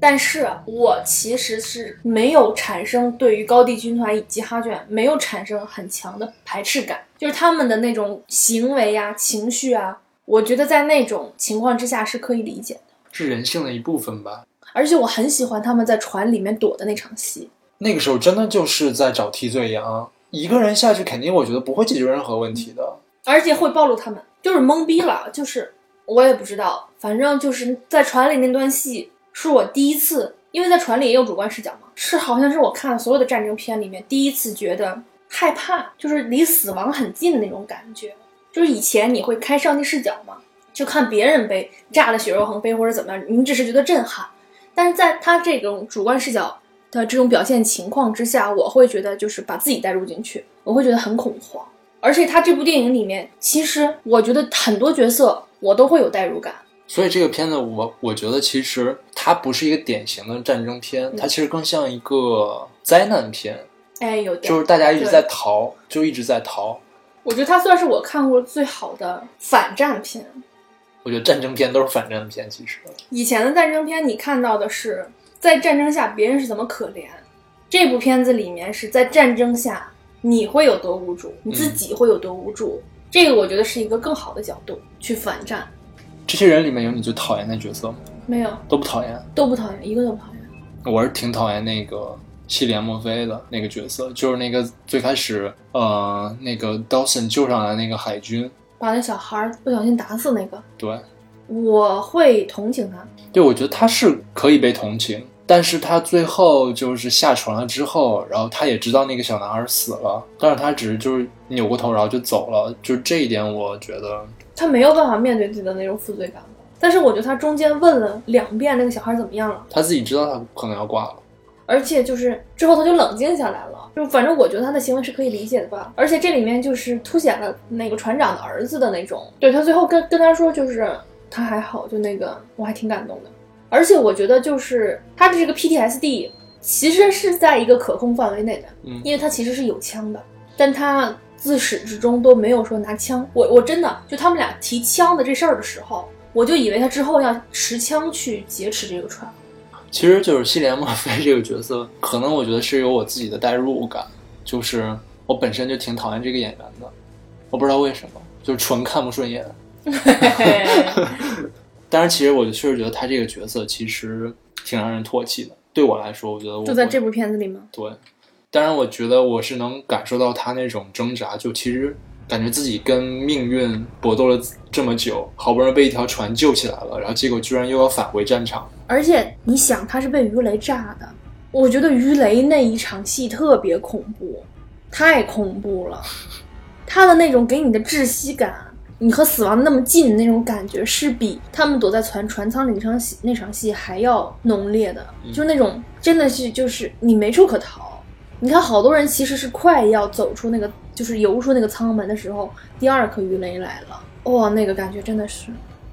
S1: 但是我其实是没有产生对于高地军团以及哈卷没有产生很强的排斥感，就是他们的那种行为呀、情绪啊，我觉得在那种情况之下是可以理解的。
S2: 是人性的一部分吧。
S1: 而且我很喜欢他们在船里面躲的那场戏。
S2: 那个时候真的就是在找替罪羊，一个人下去肯定我觉得不会解决任何问题的。
S1: 而且会暴露他们，就是懵逼了，就是我也不知道，反正就是在船里那段戏是我第一次，因为在船里也有主观视角嘛，是好像是我看了所有的战争片里面第一次觉得害怕，就是离死亡很近的那种感觉。就是以前你会开上帝视角嘛，就看别人被炸得血肉横飞或者怎么样，你只是觉得震撼。但是在他这种主观视角的这种表现情况之下，我会觉得就是把自己带入进去，我会觉得很恐慌。而且他这部电影里面，其实我觉得很多角色我都会有代入感。
S2: 所以这个片子我我觉得其实它不是一个典型的战争片，它其实更像一个灾难片，
S1: 哎，有点
S2: 就是大家一直在逃，就一直在逃。
S1: 我觉得它算是我看过最好的反战片。
S2: 我觉得战争片都是反战片，其实
S1: 以前的战争片，你看到的是在战争下别人是怎么可怜，这部片子里面是在战争下你会有多无助，你自己会有多无助。这个我觉得是一个更好的角度去反战。
S2: 这些人里面有你最讨厌的角色吗？
S1: 没有，
S2: 都不讨厌，
S1: 都不讨厌，一个都不讨厌。
S2: 我是挺讨厌那个西莲墨菲的那个角色，就是那个最开始呃那个 Dawson 救上来那个海军，
S1: 把那小孩儿不小心打死那个，
S2: 对
S1: 我会同情他。
S2: 对，我觉得他是可以被同情，但是他最后就是下船了之后，然后他也知道那个小男孩死了，但是他只是就是扭过头然后就走了，就这一点我觉得
S1: 他没有办法面对自己的那种负罪感，但是我觉得他中间问了两遍那个小孩怎么样了，
S2: 他自己知道他可能要挂了。
S1: 而且就是之后他就冷静下来了，就反正我觉得他的行为是可以理解的吧。而且这里面就是凸显了那个船长的儿子的那种，对他最后跟跟他说就是他还好，就那个我还挺感动的。而且我觉得就是他的这个 PTSD 其实是在一个可控范围内的，
S2: 嗯
S1: 因为他其实是有枪的，但他自始至终都没有说拿枪。我我真的就他们俩提枪的这事儿的时候，我就以为他之后要持枪去劫持这个船。
S2: 其实就是西莲墨菲这个角色，可能我觉得是有我自己的代入感，就是我本身就挺讨厌这个演员的，我不知道为什么，就是纯看不顺眼。但是其实我确实觉得他这个角色其实挺让人唾弃的。对我来说，我觉得我
S1: 就在这部片子里吗？
S2: 对，当然我觉得我是能感受到他那种挣扎，就其实感觉自己跟命运搏斗了这么久，好不容易被一条船救起来了，然后结果居然又要返回战场。
S1: 而且你想，他是被鱼雷炸的，我觉得鱼雷那一场戏特别恐怖，太恐怖了。他的那种给你的窒息感，你和死亡那么近的那种感觉，是比他们躲在船船舱里那场戏那场戏还要浓烈的，就是那种真的是就是你没处可逃。你看，好多人其实是快要走出那个，就是游出那个舱门的时候，第二颗鱼雷来了，哇，那个感觉真的是。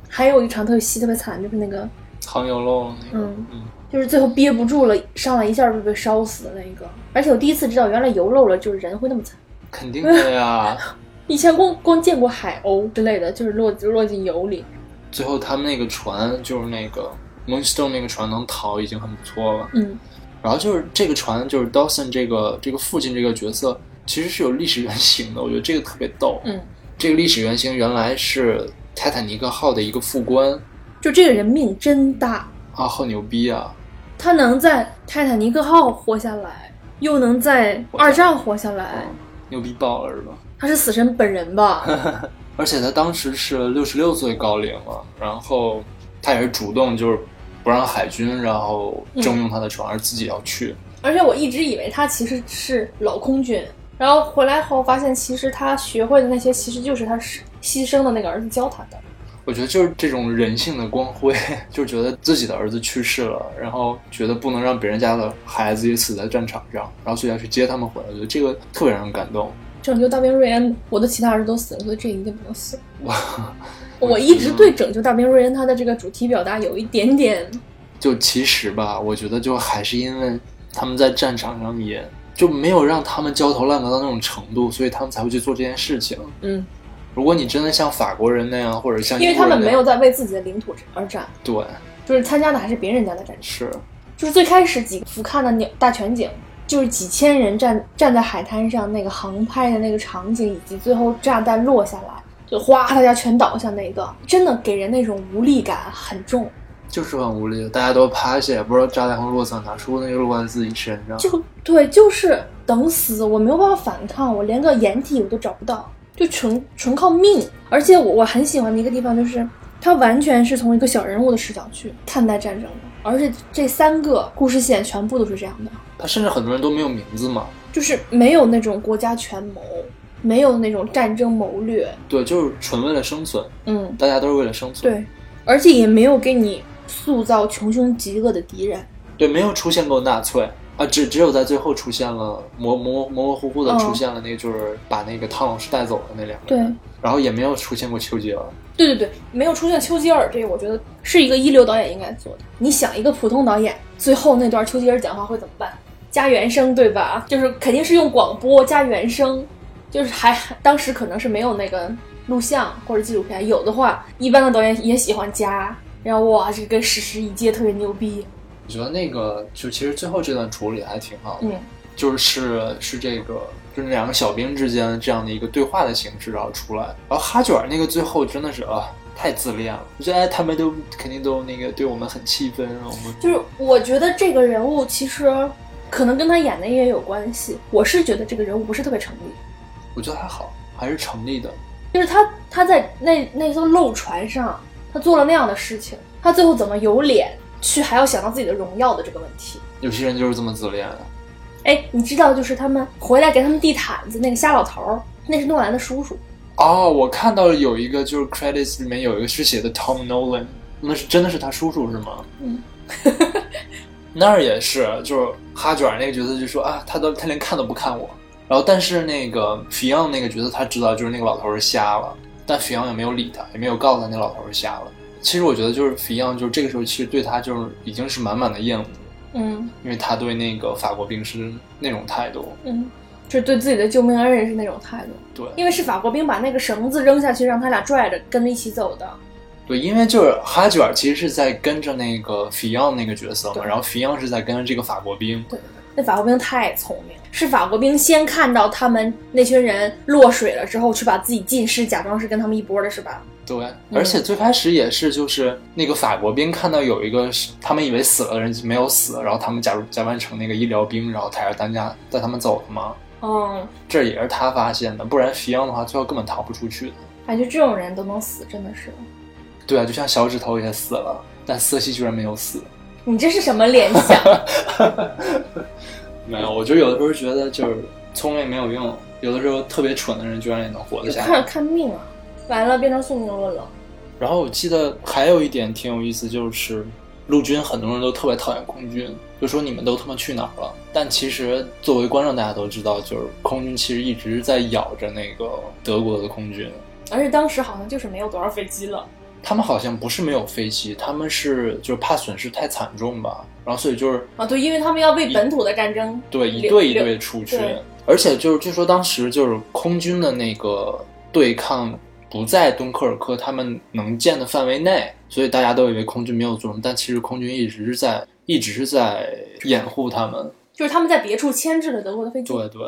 S1: 还有一场特别戏特别惨，就是那个
S2: 糖油漏那个，
S1: 嗯
S2: 嗯，
S1: 就是最后憋不住了，上来一下就被烧死的那个。而且我第一次知道，原来油漏了就是人会那么惨。
S2: 肯定的呀。
S1: 以前光光见过海鸥之类的，就是落落进油里。
S2: 最后他们那个船就是那个 Moonstone 那个船能逃已经很不错了。
S1: 嗯，
S2: 然后就是这个船，就是 Dawson 这个这个父亲这个角色，其实是有历史原型的。我觉得这个特别逗。
S1: 嗯，
S2: 这个历史原型原来是泰坦尼克号的一个副官
S1: 就这个人命真大，
S2: 啊，好牛逼啊！
S1: 他能在泰坦尼克号活下来，又能在二战活下来，
S2: 牛逼爆了是吧？
S1: 他是死神本人吧？
S2: 而且他当时是六十六岁高龄了，然后他也是主动就是不让海军然后征用他的船，而自己要去。
S1: 而且我一直以为他其实是老空军，然后回来后发现，其实他学会的那些，其实就是他是牺牲的那个儿子教他的。
S2: 我觉得就是这种人性的光辉，就觉得自己的儿子去世了，然后觉得不能让别人家的孩子也死在战场上，然后所以要去接他们回来。我觉得这个特别让人感动。
S1: 拯救大兵瑞恩，我的其他儿子都死了，所以这一定不能死。
S2: 哇！
S1: 我一直对拯救大兵瑞恩他的这个主题表达有一点点，
S2: 就其实吧，我觉得就还是因为他们在战场上也就没有让他们焦头烂额到那种程度，所以他们才会去做这件事情。
S1: 嗯，
S2: 如果你真的像法国人那样，或者像
S1: 因为他们没有在为自己的领土而战，
S2: 对，
S1: 就是参加的还是别人家的战争。
S2: 是
S1: 就是最开始几俯瞰的鸟大全景，就是几千人站站在海滩上那个航拍的那个场景，以及最后炸弹落下来，就哗，大家全倒下那个，真的给人那种无力感很重。
S2: 就是很无力，大家都趴下，也不知道炸弹会落在哪，说不定就落在自己身上。
S1: 就对，就是等死，我没有办法反抗，我连个掩体我都找不到，就纯纯靠命。而且我我很喜欢的一个地方就是，他完全是从一个小人物的视角去看待战争的，而且这三个故事线全部都是这样的，
S2: 他甚至很多人都没有名字嘛。
S1: 就是没有那种国家权谋，没有那种战争谋略，
S2: 对，就是纯为了生存，
S1: 嗯，
S2: 大家都是为了生存。
S1: 对，而且也没有给你塑造穷凶极恶的敌人，
S2: 对，没有出现过纳粹啊，只只有在最后出现了模模模模糊糊的
S1: 嗯
S2: 出现了那个就是把那个汤老师带走的那两个
S1: 对
S2: 人，然后也没有出现过丘吉尔。
S1: 对对对，没有出现丘吉尔这个，我觉得是一个一流导演应该做的。你想，一个普通导演最后那段丘吉尔讲话会怎么办？加原声，对吧？就是肯定是用广播加原声，就是还当时可能是没有那个录像或者纪录片，有的话，一般的导演也喜欢加，然后哇，这个跟史诗一接特别牛逼。
S2: 我觉得那个就其实最后这段处理还挺好的，
S1: 嗯，
S2: 就是是这个就是两个小兵之间这样的一个对话的形式，然后出来。然后哈卷儿那个最后真的是啊，太自恋了。我觉得哎，他们都肯定都那个对我们很气愤，我们
S1: 就是我觉得这个人物其实可能跟他演的也有关系。我是觉得这个人物不是特别成立。
S2: 我觉得还好，还是成立的。
S1: 就是他他在那那艘漏船上，他做了那样的事情，他最后怎么有脸去还要想到自己的荣耀的这个问题？
S2: 有些人就是这么自恋的。
S1: 哎，你知道，就是他们回来给他们递毯子那个瞎老头儿，那是诺兰的叔叔。
S2: 哦，我看到有一个就是 credits 里面有一个是写的 Tom Nolan，那是真的是他叔叔是吗？
S1: 嗯，
S2: 那儿也是，就是哈卷儿那个角色就说啊，他都他连看都不看我。然后但是那个 Fion 那个角色他知道就是那个老头儿是瞎了，但 Fion 也没有理他，也没有告诉他那老头儿是瞎了。其实我觉得就是 Fion 就是这个时候其实对他就是已经是满满的厌恶，
S1: 嗯
S2: 因为他对那个法国兵是那种态度。
S1: 嗯，就是对自己的救命恩人是那种态度，
S2: 对
S1: 因为是法国兵把那个绳子扔下去，让他俩拽着跟着一起走的。
S2: 对，因为就是哈卷儿其实是在跟着那个 Fion 那个角色嘛，然后 Fion 是在跟着这个法国兵。
S1: 对对对，那法国兵太聪明，是法国兵先看到他们那群人落水了之后，去把自己浸尸，假装是跟他们一波的，是吧？
S2: 对，而且最开始也是，就是那个法国兵看到有一个他们以为死了的人没有死，然后他们假如假扮成那个医疗兵，然后抬着担架带他们走的嘛。
S1: 嗯，
S2: 这也是他发现的，不然皮样的话，最后根本逃不出去的。
S1: 感觉这种人都能死，真的是。
S2: 对啊，就像小指头也死了，但瑟西居然没有死。
S1: 你这是什么联想？
S2: 没有，我就有的时候觉得就是聪明没有用，有的时候特别蠢的人居然也能活得下
S1: 看
S2: 来。
S1: 看命啊！完了，变成宿命论了。
S2: 然后我记得还有一点挺有意思，就是陆军很多人都特别讨厌空军，就说你们都他妈去哪儿了？但其实作为观众，大家都知道，就是空军其实一直在咬着那个德国的空军。
S1: 而且当时好像就是没有多少飞机了。
S2: 他们好像不是没有飞机，他们是就是怕损失太惨重吧，然后所以就是
S1: 啊，对，因为他们要为本土的战争
S2: 对一
S1: 留
S2: 队一
S1: 留
S2: 队出去，而且就是据说当时就是空军的那个对抗不在敦刻尔克他们能见的范围内，所以大家都以为空军没有作用，但其实空军一直是在一直是在掩护他们。
S1: 就是他们在别处牵制了德国的飞机。
S2: 对对，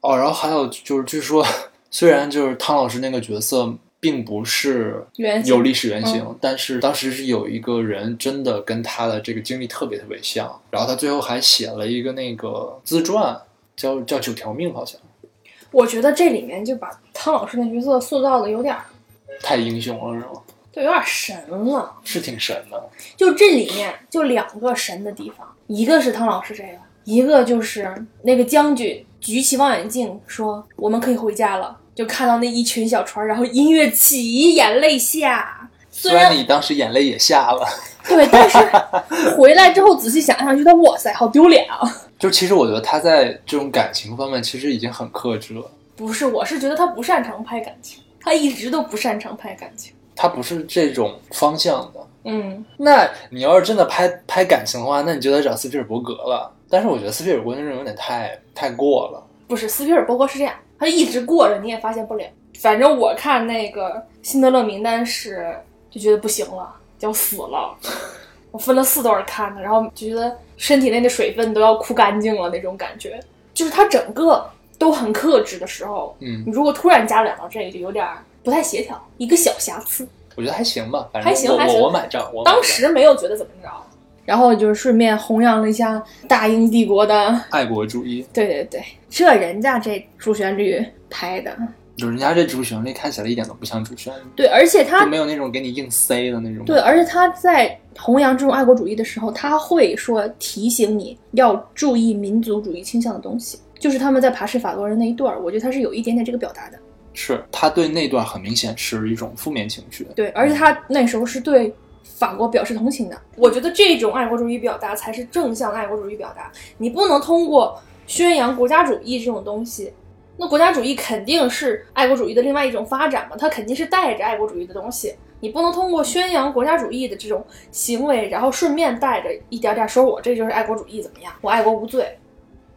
S2: 哦，然后还有就是据说，虽然就是汤老师那个角色并不是
S1: 原
S2: 有历史原型，
S1: 嗯
S2: 但是当时是有一个人真的跟他的这个经历特别特别像，然后他最后还写了一个那个自传，叫叫九条命，好像
S1: 我觉得这里面就把汤老师那角色塑造的有点儿，
S2: 太英雄了是吗？
S1: 就有点神了。
S2: 是挺神的，
S1: 就这里面就两个神的地方，一个是汤老师这个，一个就是那个将军举起望远镜说：“我们可以回家了。”就看到那一群小船，然后音乐起，眼泪下。虽然
S2: 你当时眼泪也下了，
S1: 对，但是回来之后仔细想想，觉得哇塞，好丢脸啊！
S2: 就其实我觉得他在这种感情方面其实已经很克制了，
S1: 不是，我是觉得他不擅长拍感情，他一直都不擅长拍感情。
S2: 他不是这种方向的。
S1: 嗯，
S2: 那你要是真的拍拍感情的话，那你就得找斯皮尔伯格了。但是我觉得斯皮尔伯格那种有点太太过了。
S1: 不是，斯皮尔伯格是这样，他一直过着，你也发现不了。反正我看那个《辛德勒名单》是就觉得不行了，要死了。我分了四段看的，然后就觉得身体内的水分都要哭干净了那种感觉。就是他整个都很克制的时候，
S2: 嗯
S1: 你，如果突然加两到这个，就有点儿不太协调，一个小瑕疵。
S2: 我觉得还行吧，反正我
S1: 还行还行
S2: 我我买账。我买账
S1: 当时没有觉得怎么着，然后就是顺便弘扬了一下大英帝国的
S2: 爱国主义，
S1: 对对对，这人家这主旋律拍的，
S2: 就人家这主旋律看起来一点都不像主旋律，
S1: 对，而且他
S2: 没有那种给你硬塞的那种。
S1: 对，而且他在弘扬这种爱国主义的时候，他会说提醒你要注意民族主义倾向的东西，就是他们在爬是法国人那一段儿，我觉得他是有一点点这个表达的。
S2: 是他对那段很明显是一种负面情绪。
S1: 对，而且他那时候是对法国表示同情的。我觉得这种爱国主义表达才是正向爱国主义表达。你不能通过宣扬国家主义这种东西，那国家主义肯定是爱国主义的另外一种发展嘛，它肯定是带着爱国主义的东西。你不能通过宣扬国家主义的这种行为，然后顺便带着一点点说我这就是爱国主义怎么样？我爱国无罪。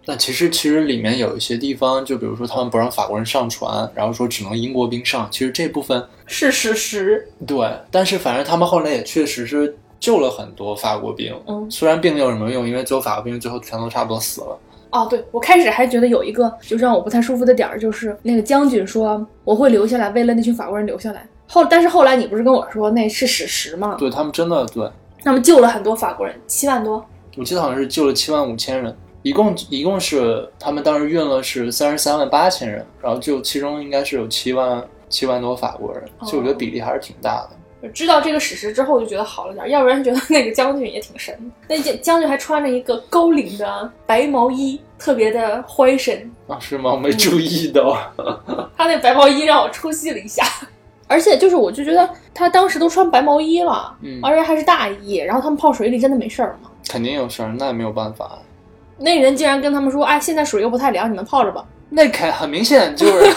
S2: 但其实其实里面有一些地方，就比如说他们不让法国人上船，然后说只能英国兵上，其实这部分
S1: 是事实。
S2: 对，但是反正他们后来也确实是救了很多法国兵，
S1: 嗯
S2: 虽然并没有什么用，因为最后法国兵最后全都差不多死了。
S1: 哦，对，我开始还觉得有一个就让我不太舒服的点儿，就是那个将军说我会留下来，为了那群法国人留下来。后，但是后来你不是跟我说那是史实吗？
S2: 对他们真的对，
S1: 他们救了很多法国人，七万多。
S2: 我记得好像是救了七万五千人，一共一共是他们当时运了是三十三万八千人，然后就其中应该是有七万七万多法国人，其实我觉得比例还是挺大的。
S1: 知道这个史实之后，就觉得好了点儿，要不然觉得那个将军也挺神。那将将军还穿着一个高领的白毛衣，特别的怀神。
S2: 啊，是吗？我没注意到。
S1: 他那白毛衣让我出戏了一下，而且就是我就觉得他当时都穿白毛衣了，
S2: 嗯
S1: 而且还是大衣，然后他们泡水里真的没事儿吗？
S2: 肯定有事儿，那也没有办法。
S1: 那人竟然跟他们说：“哎，现在水又不太凉，你们泡着吧。
S2: 那肯很明显就是，”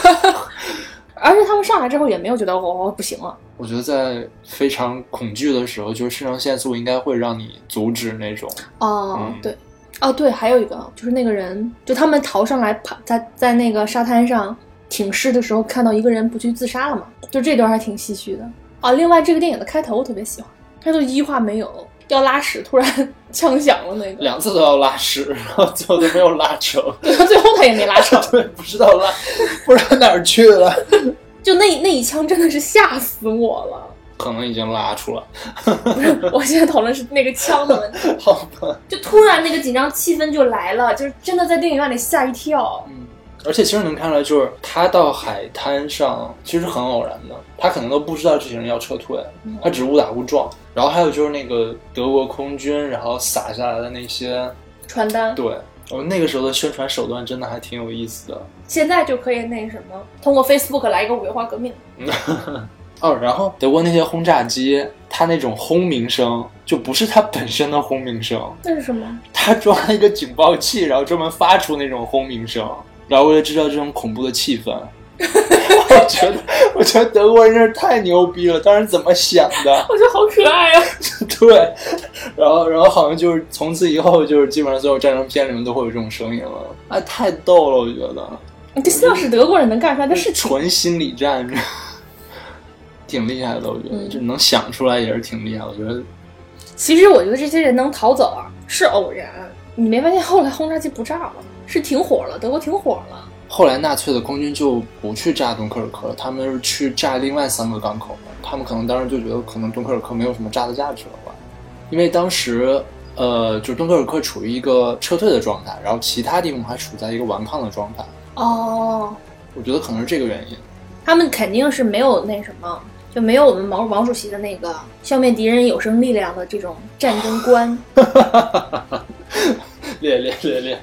S1: 而且他们上来之后也没有觉得哦不行了，
S2: 我觉得在非常恐惧的时候，就是肾上腺素应该会让你阻止那种。
S1: 哦，
S2: 嗯
S1: 对，哦对，还有一个就是那个人，就他们逃上来爬在在那个沙滩上挺尸的时候，看到一个人不去自杀了嘛，就这段还挺唏嘘的。啊，另外这个电影的开头我特别喜欢，开头一句话没有，要拉屎，突然枪响了那个，
S2: 两次都要拉屎，然后最后都没有拉成。
S1: 对，最后他也没拉成，
S2: 对，不知道拉，不知道哪儿去了，
S1: 就那那一枪真的是吓死我了。
S2: 可能已经拉出了。
S1: 不是，我现在讨论是那个枪的问题，
S2: 好吧。
S1: 就突然那个紧张气氛就来了，就是真的在电影院里吓一跳。
S2: 嗯，而且其实能看出来，就是他到海滩上其实很偶然的，他可能都不知道这些人要撤退，他只是误打误撞。然后还有就是那个德国空军，然后撒下来的那些，
S1: 传单，
S2: 对，我们那个时候的宣传手段真的还挺有意思的。
S1: 现在就可以那什么，通过 Facebook 来一个五月花革命。
S2: 哦，然后德国那些轰炸机，它那种轰鸣声就不是它本身的轰鸣声，
S1: 那是什么？
S2: 它装了一个警报器，然后专门发出那种轰鸣声，然后为了制造这种恐怖的气氛。我觉得，我觉得德国人真是太牛逼了，当时怎么想的？
S1: 我觉得好可爱啊！
S2: 对，然后，然后好像就是从此以后，就是基本上所有战争片里面都会有这种声音了，哎，太逗了，我觉得。
S1: 这要是德国人能干出来的事情，
S2: 纯心理战，挺厉害的，我觉得，
S1: 嗯
S2: 这能想出来也是挺厉害。我觉得，
S1: 其实我觉得这些人能逃走啊，是偶然。你没发现后来轰炸机不炸了，是停火了，德国停火了。
S2: 后来纳粹的空军就不去炸敦刻尔克了，他们是去炸另外三个港口了。他们可能当时就觉得，可能敦刻尔克没有什么炸的价值了吧，因为当时，呃，就敦刻尔克处于一个撤退的状态，然后其他地方还处在一个顽抗的状态。
S1: 哦，
S2: 我觉得可能是这个原因。
S1: 他们肯定是没有那什么，就没有我们毛毛主席的那个消灭敌人有生力量的这种战争观。
S2: 烈烈烈烈。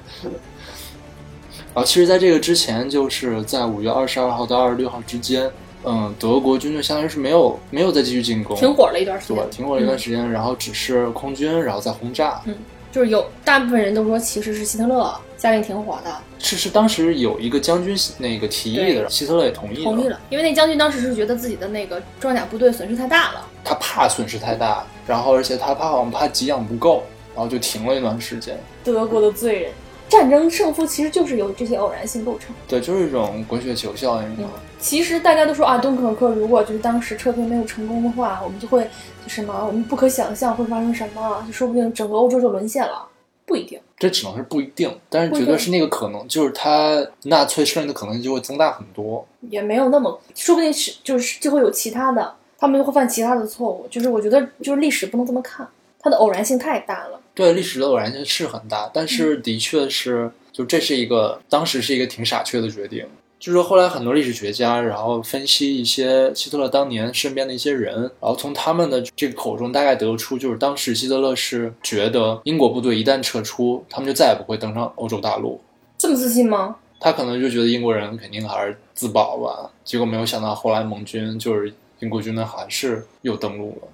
S2: 然后，其实，在这个之前，就是在五月二十二号到二十六号之间，嗯，德国军队相当于是没有没有再继续进攻，
S1: 停火了一段时间
S2: 对，，停火了一段时间，然后只是空军，然后再轰炸。
S1: 嗯就是有大部分人都说其实是希特勒下令停火的，
S2: 是是当时有一个将军那个提议的，希特勒也同意
S1: 同意了，因为那将军当时是觉得自己的那个装甲部队损失太大了。
S2: 他怕损失太大，然后而且他怕好像怕给养不够，然后就停了一段时间。
S1: 德国的罪人，战争胜负其实就是由这些偶然性构成。
S2: 对，就是一种滚雪球效应嘛。
S1: 其实大家都说啊，敦刻尔克如果就是当时撤退没有成功的话，我们就会就什么，我们不可想象会发生什么，就说不定整个欧洲就沦陷了。不一定，
S2: 这只能是不一定，但是绝对是那个可能，就是他纳粹胜利的可能性就会增大很多。
S1: 也没有那么，说不定是就是就会有其他的，他们就会犯其他的错误。就是我觉得就是历史不能这么看，它的偶然性太大了。
S2: 对历史的偶然性是很大，但
S1: 嗯
S2: 是的确是，就这是一个当时是一个挺傻缺的决定，就是后来很多历史学家，然后分析一些希特勒当年身边的一些人，然后从他们的这个口中大概得出，就是当时希特勒是觉得英国部队一旦撤出，他们就再也不会登上欧洲大陆。
S1: 这么自信吗？
S2: 他可能就觉得英国人肯定还是自保吧，结果没有想到后来盟军就是英国军队还是又登陆了。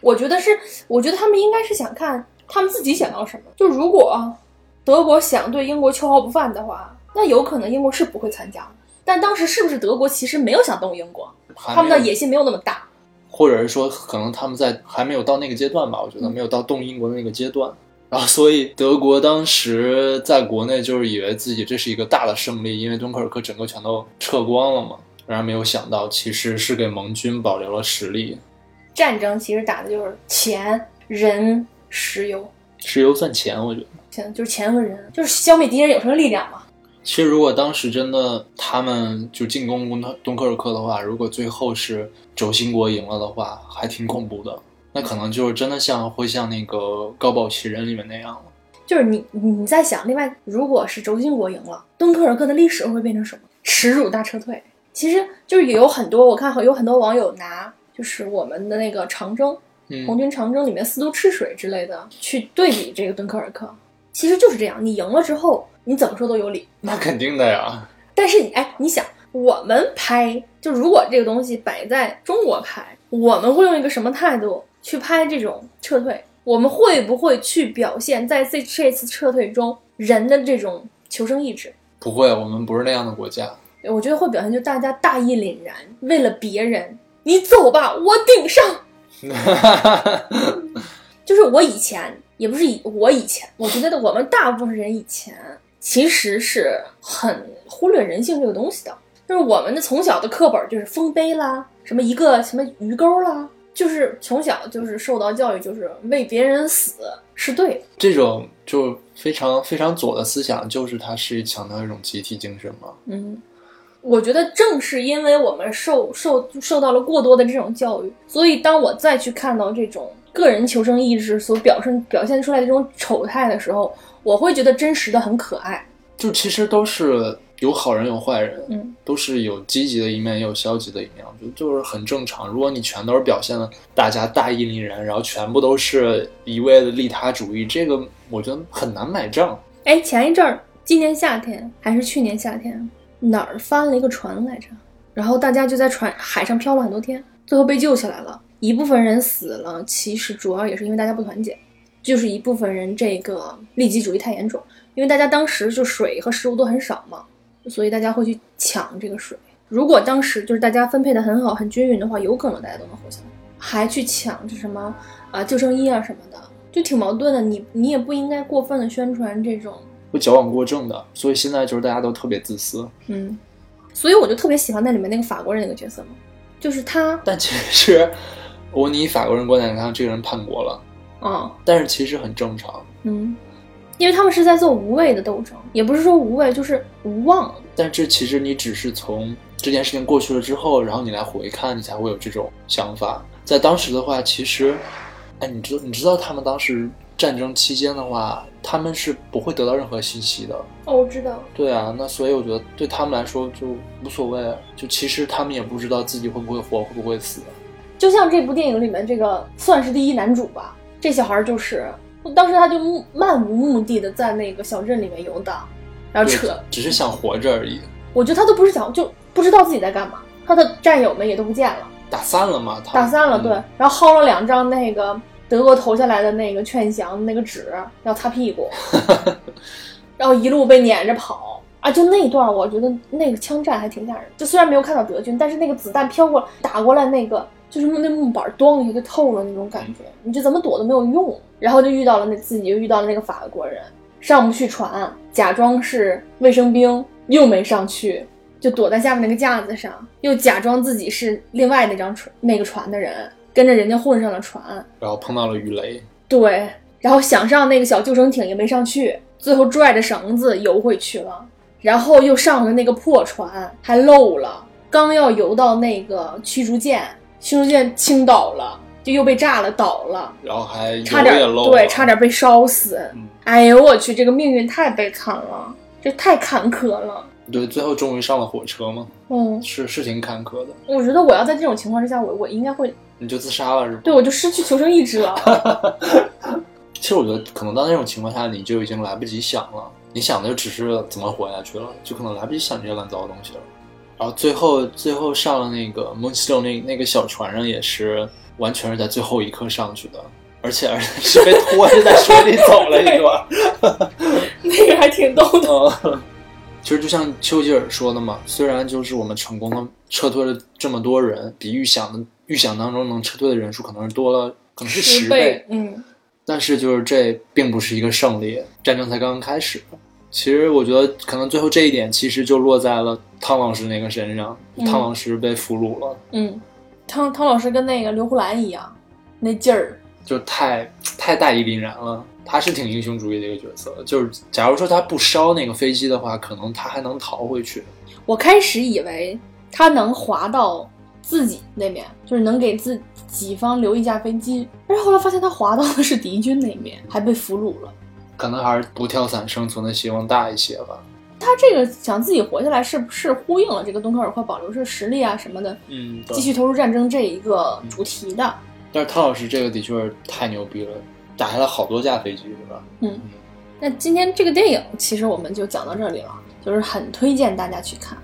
S1: 我觉得是，我觉得他们应该是想看他们自己想要什么。就如果德国想对英国秋毫不犯的话，那有可能英国是不会参加的。但当时是不是德国其实没有想动英国，他们的野心没有那么大，
S2: 或者是说可能他们在还没有到那个阶段吧？我觉得没有到动英国的那个阶段。然后所以德国当时在国内就是以为自己这是一个大的胜利，因为敦刻尔克整个全都撤光了嘛。然而没有想到，其实是给盟军保留了实力。
S1: 战争其实打的就是钱、人、石油。
S2: 石油算钱，我觉得。
S1: 钱就是钱和人，就是消灭敌人有什么力量嘛。
S2: 其实如果当时真的他们就进攻敦敦刻尔克的话，如果最后是轴心国赢了的话，还挺恐怖的。那可能就是真的像会像那个《高堡奇人》里面那样了。
S1: 就是你你在想，另外如果是轴心国赢了，敦刻尔克的历史会变成什么？耻辱大撤退。其实就是有很多，我看有很多网友拿就是我们的那个长征，红军长征里面四渡赤水之类的去对比这个敦刻尔克。其实就是这样，你赢了之后，你怎么说都有理。
S2: 那肯定的呀。
S1: 但是你哎，你想，我们拍，就如果这个东西摆在中国拍，我们会用一个什么态度去拍这种撤退？我们会不会去表现在这这次撤退中人的这种求生意志？
S2: 不会，我们不是那样的国家。
S1: 我觉得会表现就大家大义凛然，为了别人，你走吧，我顶上。就是我以前。也不是以我以前，我觉得我们大部分人以前其实是很忽略人性这个东西的。就是我们的从小的课本就是丰碑啦，什么一个什么鱼钩啦，就是从小就是受到教育，就是为别人死是对的。
S2: 这种就非常非常左的思想，就是它是强调一种集体精神嘛。
S1: 嗯，我觉得正是因为我们受受受到了过多的这种教育，所以当我再去看到这种。个人求生意志所表现表现出来的这种丑态的时候，我会觉得真实的很可爱。
S2: 就其实都是有好人有坏人，
S1: 嗯，
S2: 都是有积极的一面也有消极的一面，我觉得就是很正常。如果你全都是表现的大家大义凛然，然后全部都是一味的利他主义，这个我觉得很难买账。
S1: 哎，前一阵儿，今年夏天还是去年夏天，哪儿翻了一个船来着？然后大家就在船海上漂了很多天，最后被救起来了。一部分人死了，其实主要也是因为大家不团结，就是一部分人这个利己主义太严重，因为大家当时就水和食物都很少嘛，所以大家会去抢这个水。如果当时就是大家分配的很好、很均匀的话，有可能大家都能活下来。还去抢这什么啊救生衣啊什么的，就挺矛盾的。你你也不应该过分的宣传这种，
S2: 会矫枉过正的。所以现在就是大家都特别自私。
S1: 嗯，所以我就特别喜欢那里面那个法国人那个角色嘛，就是他。
S2: 但其实。我你以法国人观点看，这个人叛国了，
S1: 啊，
S2: 但是其实很正常，
S1: 嗯，因为他们是在做无谓的斗争，也不是说无谓，就是无望。
S2: 但这其实你只是从这件事情过去了之后，然后你来回看，你才会有这种想法。在当时的话，其实，哎，你知道你知道他们当时战争期间的话，他们是不会得到任何信息的。
S1: 哦，我知道。
S2: 对啊，那所以我觉得对他们来说就无所谓，就其实他们也不知道自己会不会活，会不会死。
S1: 就像这部电影里面这个算是第一男主吧，这小孩就是，当时他就漫无目的的在那个小镇里面游荡，然后扯，
S2: 只是想活着而已。
S1: 我觉得他都不是想，就不知道自己在干嘛，他的战友们也都不见了，
S2: 打散了吗？
S1: 打散了，对。然后薅了两张那个德国投下来的那个劝降那个纸，要擦屁股，然后一路被撵着跑啊！就那段，我觉得那个枪战还挺吓人。就虽然没有看到德军，但是那个子弹飘过打过来那个。就是那木板咣一下就透了那种感觉，你就怎么躲都没有用。然后就遇到了那自己就遇到了那个法国人，上不去船，假装是卫生兵，又没上去，就躲在下面那个架子上，又假装自己是另外那张船那个船的人，跟着人家混上了船，
S2: 然后碰到了鱼雷，
S1: 对，然后想上那个小救生艇也没上去，最后拽着绳子游回去了，然后又上了那个破船，还漏了，刚要游到那个驱逐舰。驱逐舰倾倒了，就又被炸了，倒了，
S2: 然后还
S1: 差点对，差点被烧死。哎呦我去，这个命运太悲惨了，这太坎坷了。
S2: 对，最后终于上了火车嘛，
S1: 嗯，
S2: 是是挺坎坷的。
S1: 我觉得我要在这种情况之下，我我应该会，
S2: 你就自杀了是吧？
S1: 对我就失去求生意志了。
S2: 其实我觉得，可能到那种情况下，你就已经来不及想了，你想的就只是怎么活下去了，就可能来不及想这些乱糟的东西了。然后最后最后上了那个 Moonstone 那那个小船上，也是完全是在最后一刻上去的，而且而 且是被拖着在水里走了一段。
S1: 那个还挺逗的。
S2: 嗯，其实就像丘吉尔说的嘛，虽然就是我们成功的撤退了这么多人，比预想的预想当中能撤退的人数可能是多了，可能是十
S1: 倍，嗯，
S2: 但是就是这并不是一个胜利，战争才刚刚开始。其实我觉得可能最后这一点其实就落在了汤老师那个身上，
S1: 嗯
S2: 汤老师被俘虏了，
S1: 嗯，汤汤老师跟那个刘胡兰一样，那劲儿，
S2: 就太太大义凛然了。他是挺英雄主义的一个角色，就是假如说他不烧那个飞机的话，可能他还能逃回去。
S1: 我开始以为他能滑到自己那边，就是能给自己方留一架飞机，但是后来发现他滑到的是敌军那边，还被俘虏了。
S2: 可能还是不跳伞生存的希望大一些吧。
S1: 他这个想自己活下来，是不是呼应了这个敦刻尔克保留着实力啊什么的，
S2: 嗯，
S1: 继续投入战争这一个主题的？
S2: 但是汤老师这个的确是太牛逼了，打下了好多架飞机，是吧？
S1: 嗯，那今天这个电影其实我们就讲到这里了，就是很推荐大家去看。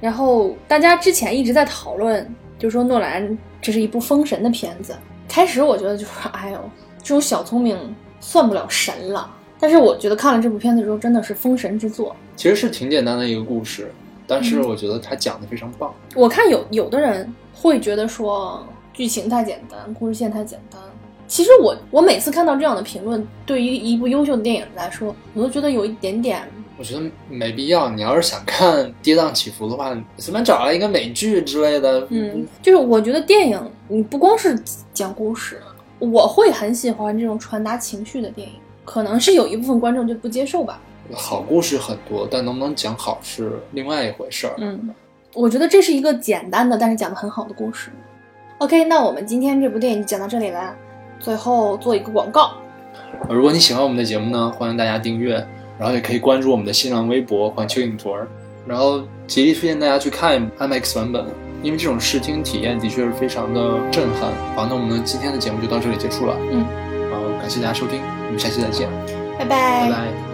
S1: 然后大家之前一直在讨论，就说诺兰这是一部封神的片子。开始我觉得就是，哎呦，这种小聪明算不了神了。但是我觉得看了这部片子之后，真的是封神之作。
S2: 其实是挺简单的一个故事，但是
S1: 嗯
S2: 我觉得他讲的非常棒。
S1: 我看有有的人会觉得说剧情太简单，故事线太简单。其实我我每次看到这样的评论，对于一部优秀的电影来说，我都觉得有一点点
S2: 我觉得没必要。你要是想看跌宕起伏的话，随便找来一个美剧之类的，
S1: 嗯，就是我觉得电影你不光是讲故事，我会很喜欢这种传达情绪的电影。可能是有一部分观众就不接受吧。
S2: 好故事很多，但能不能讲好是另外一回事儿。
S1: 嗯，我觉得这是一个简单的，但是讲的很好的故事。OK，那我们今天这部电影就讲到这里了。最后做一个广告，
S2: 如果你喜欢我们的节目呢，欢迎大家订阅，然后也可以关注我们的新浪微博“环球影图儿”，然后极力推荐大家去看 IMAX 版本，因为这种视听体验的确是非常的震撼。好，那我们今天的节目就到这里结束了，
S1: 嗯，
S2: 然后感谢大家收听，我们下期再见，
S1: 拜拜。
S2: 拜拜